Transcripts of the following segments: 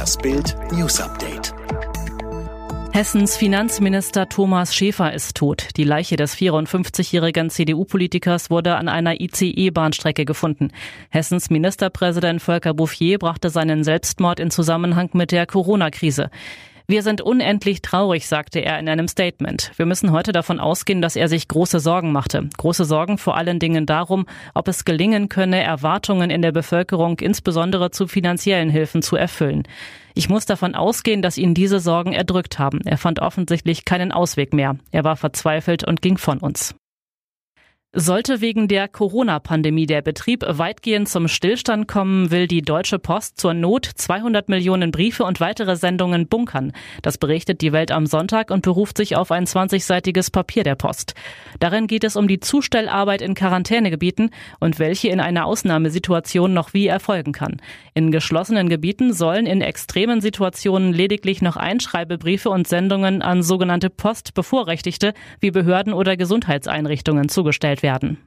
Das Bild News Update. Hessens Finanzminister Thomas Schäfer ist tot. Die Leiche des 54-jährigen CDU-Politikers wurde an einer ICE-Bahnstrecke gefunden. Hessens Ministerpräsident Volker Bouffier brachte seinen Selbstmord in Zusammenhang mit der Corona-Krise. Wir sind unendlich traurig, sagte er in einem Statement. Wir müssen heute davon ausgehen, dass er sich große Sorgen machte. Große Sorgen vor allen Dingen darum, ob es gelingen könne, Erwartungen in der Bevölkerung, insbesondere zu finanziellen Hilfen, zu erfüllen. Ich muss davon ausgehen, dass ihn diese Sorgen erdrückt haben. Er fand offensichtlich keinen Ausweg mehr. Er war verzweifelt und ging von uns. Sollte wegen der Corona-Pandemie der Betrieb weitgehend zum Stillstand kommen, will die Deutsche Post zur Not 200 Millionen Briefe und weitere Sendungen bunkern. Das berichtet die Welt am Sonntag und beruft sich auf ein 20-seitiges Papier der Post. Darin geht es um die Zustellarbeit in Quarantänegebieten und welche in einer Ausnahmesituation noch wie erfolgen kann. In geschlossenen Gebieten sollen in extremen Situationen lediglich noch Einschreibebriefe und Sendungen an sogenannte Postbevorrechtigte wie Behörden oder Gesundheitseinrichtungen zugestellt werden.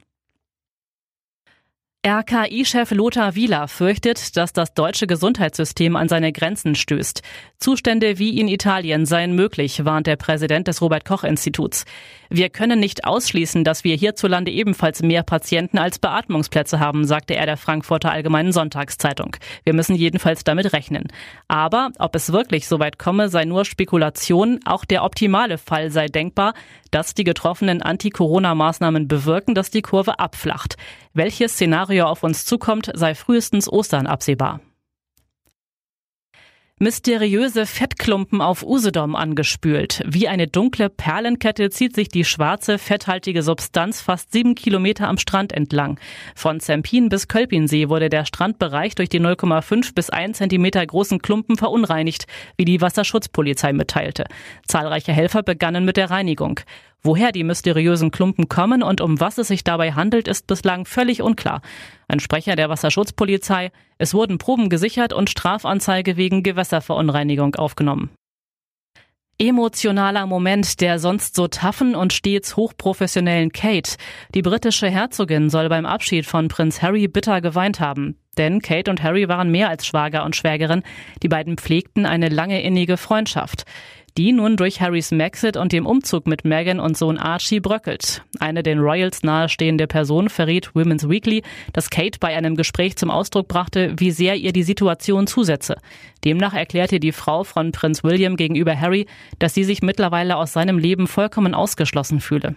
RKI-Chef Lothar Wieler fürchtet, dass das deutsche Gesundheitssystem an seine Grenzen stößt. Zustände wie in Italien seien möglich, warnt der Präsident des Robert Koch Instituts. Wir können nicht ausschließen, dass wir hierzulande ebenfalls mehr Patienten als Beatmungsplätze haben, sagte er der Frankfurter Allgemeinen Sonntagszeitung. Wir müssen jedenfalls damit rechnen. Aber ob es wirklich so weit komme, sei nur Spekulation. Auch der optimale Fall sei denkbar, dass die getroffenen Anti-Corona-Maßnahmen bewirken, dass die Kurve abflacht. Welches Szenario auf uns zukommt, sei frühestens Ostern absehbar. Mysteriöse Fettklumpen auf Usedom angespült. Wie eine dunkle Perlenkette zieht sich die schwarze, fetthaltige Substanz fast sieben Kilometer am Strand entlang. Von Zempin bis Kölpinsee wurde der Strandbereich durch die 0,5 bis 1 Zentimeter großen Klumpen verunreinigt, wie die Wasserschutzpolizei mitteilte. Zahlreiche Helfer begannen mit der Reinigung. Woher die mysteriösen Klumpen kommen und um was es sich dabei handelt, ist bislang völlig unklar. Ein Sprecher der Wasserschutzpolizei, es wurden Proben gesichert und Strafanzeige wegen Gewässerverunreinigung aufgenommen. Emotionaler Moment der sonst so taffen und stets hochprofessionellen Kate. Die britische Herzogin soll beim Abschied von Prinz Harry bitter geweint haben. Denn Kate und Harry waren mehr als Schwager und Schwägerin. Die beiden pflegten eine lange innige Freundschaft die nun durch Harrys Maxit und dem Umzug mit Meghan und Sohn Archie bröckelt. Eine den Royals nahestehende Person verriet Women's Weekly, dass Kate bei einem Gespräch zum Ausdruck brachte, wie sehr ihr die Situation zusetze. Demnach erklärte die Frau von Prinz William gegenüber Harry, dass sie sich mittlerweile aus seinem Leben vollkommen ausgeschlossen fühle.